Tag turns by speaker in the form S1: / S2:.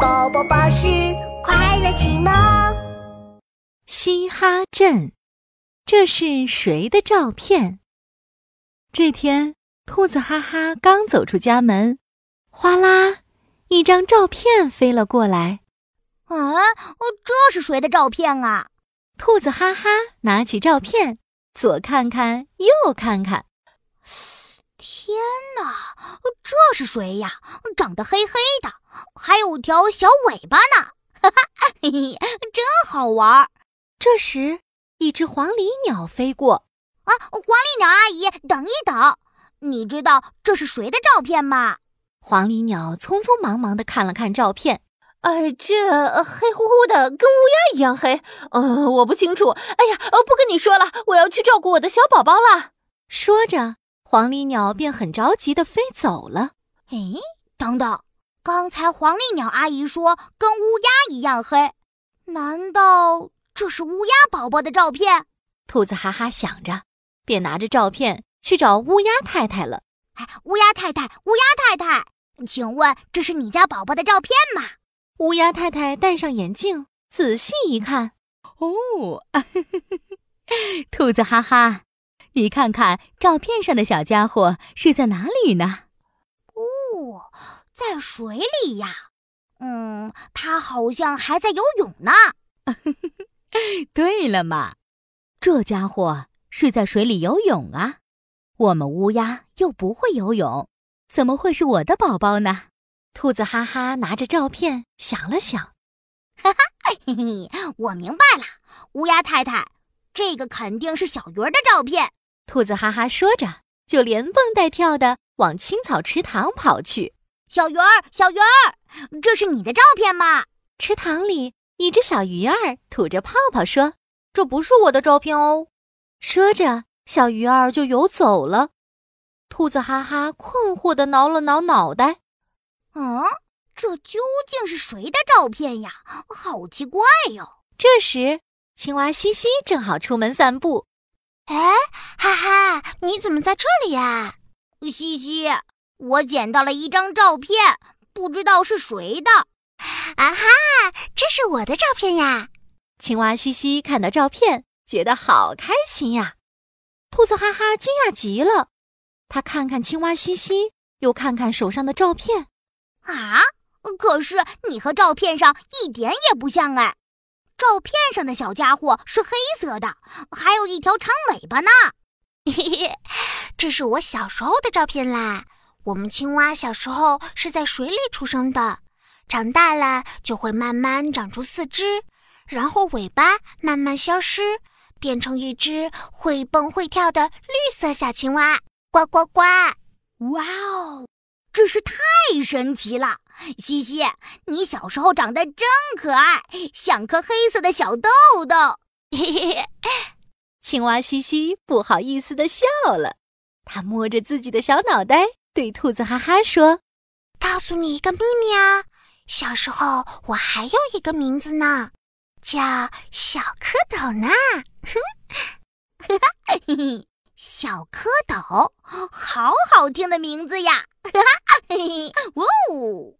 S1: 宝宝巴士快乐启蒙。
S2: 嘻哈镇，这是谁的照片？这天，兔子哈哈刚走出家门，哗啦，一张照片飞了过来。
S3: 啊，这是谁的照片啊？
S2: 兔子哈哈拿起照片，左看看，右看看。
S3: 天哪，这是谁呀？长得黑黑的，还有条小尾巴呢！哈哈，嘿嘿，真好玩。
S2: 这时，一只黄鹂鸟飞过。
S3: 啊，黄鹂鸟阿姨，等一等，你知道这是谁的照片吗？
S2: 黄鹂鸟匆匆忙忙地看了看照片。
S4: 哎，这黑乎乎的，跟乌鸦一样黑。呃，我不清楚。哎呀，呃，不跟你说了，我要去照顾我的小宝宝了。
S2: 说着。黄鹂鸟便很着急地飞走了。
S3: 哎，等等，刚才黄鹂鸟阿姨说跟乌鸦一样黑，难道这是乌鸦宝宝的照片？
S2: 兔子哈哈想着，便拿着照片去找乌鸦太太了。
S3: 哎，乌鸦太太，乌鸦太太，请问这是你家宝宝的照片吗？
S2: 乌鸦太太戴上眼镜，仔细一看，
S5: 哦，兔子哈哈。你看看照片上的小家伙是在哪里呢？
S3: 哦，在水里呀。嗯，他好像还在游泳呢。
S5: 对了嘛，这家伙是在水里游泳啊。我们乌鸦又不会游泳，怎么会是我的宝宝呢？
S2: 兔子哈哈拿着照片想了想，
S3: 哈哈，嘿嘿，我明白了，乌鸦太太，这个肯定是小鱼儿的照片。
S2: 兔子哈哈说着，就连蹦带跳的往青草池塘跑去。
S3: 小鱼儿，小鱼儿，这是你的照片吗？
S2: 池塘里，一只小鱼儿吐着泡泡说：“
S4: 这不是我的照片哦。”
S2: 说着，小鱼儿就游走了。兔子哈哈困惑的挠了挠脑袋：“
S3: 嗯，这究竟是谁的照片呀？好奇怪哟！”
S2: 这时，青蛙西西正好出门散步。
S6: 哎，哈哈，你怎么在这里呀？
S3: 西西，我捡到了一张照片，不知道是谁的。
S6: 啊哈，这是我的照片呀！
S2: 青蛙西西看到照片，觉得好开心呀。兔子哈哈惊讶极了，他看看青蛙西西，又看看手上的照片。
S3: 啊，可是你和照片上一点也不像哎。照片上的小家伙是黑色的，还有一条长尾巴呢。
S6: 嘿嘿，这是我小时候的照片啦。我们青蛙小时候是在水里出生的，长大了就会慢慢长出四肢，然后尾巴慢慢消失，变成一只会蹦会跳的绿色小青蛙。呱呱呱！
S3: 哇哦！真是太神奇了，西西，你小时候长得真可爱，像颗黑色的小豆豆。嘿嘿嘿，
S2: 青蛙西西不好意思的笑了，他摸着自己的小脑袋，对兔子哈哈说：“
S6: 告诉你一个秘密啊，小时候我还有一个名字呢，叫小蝌蚪呢。”
S3: 哼，哈哈，嘿嘿。小蝌蚪，好好听的名字呀！哈哈，嘿嘿，哇哦！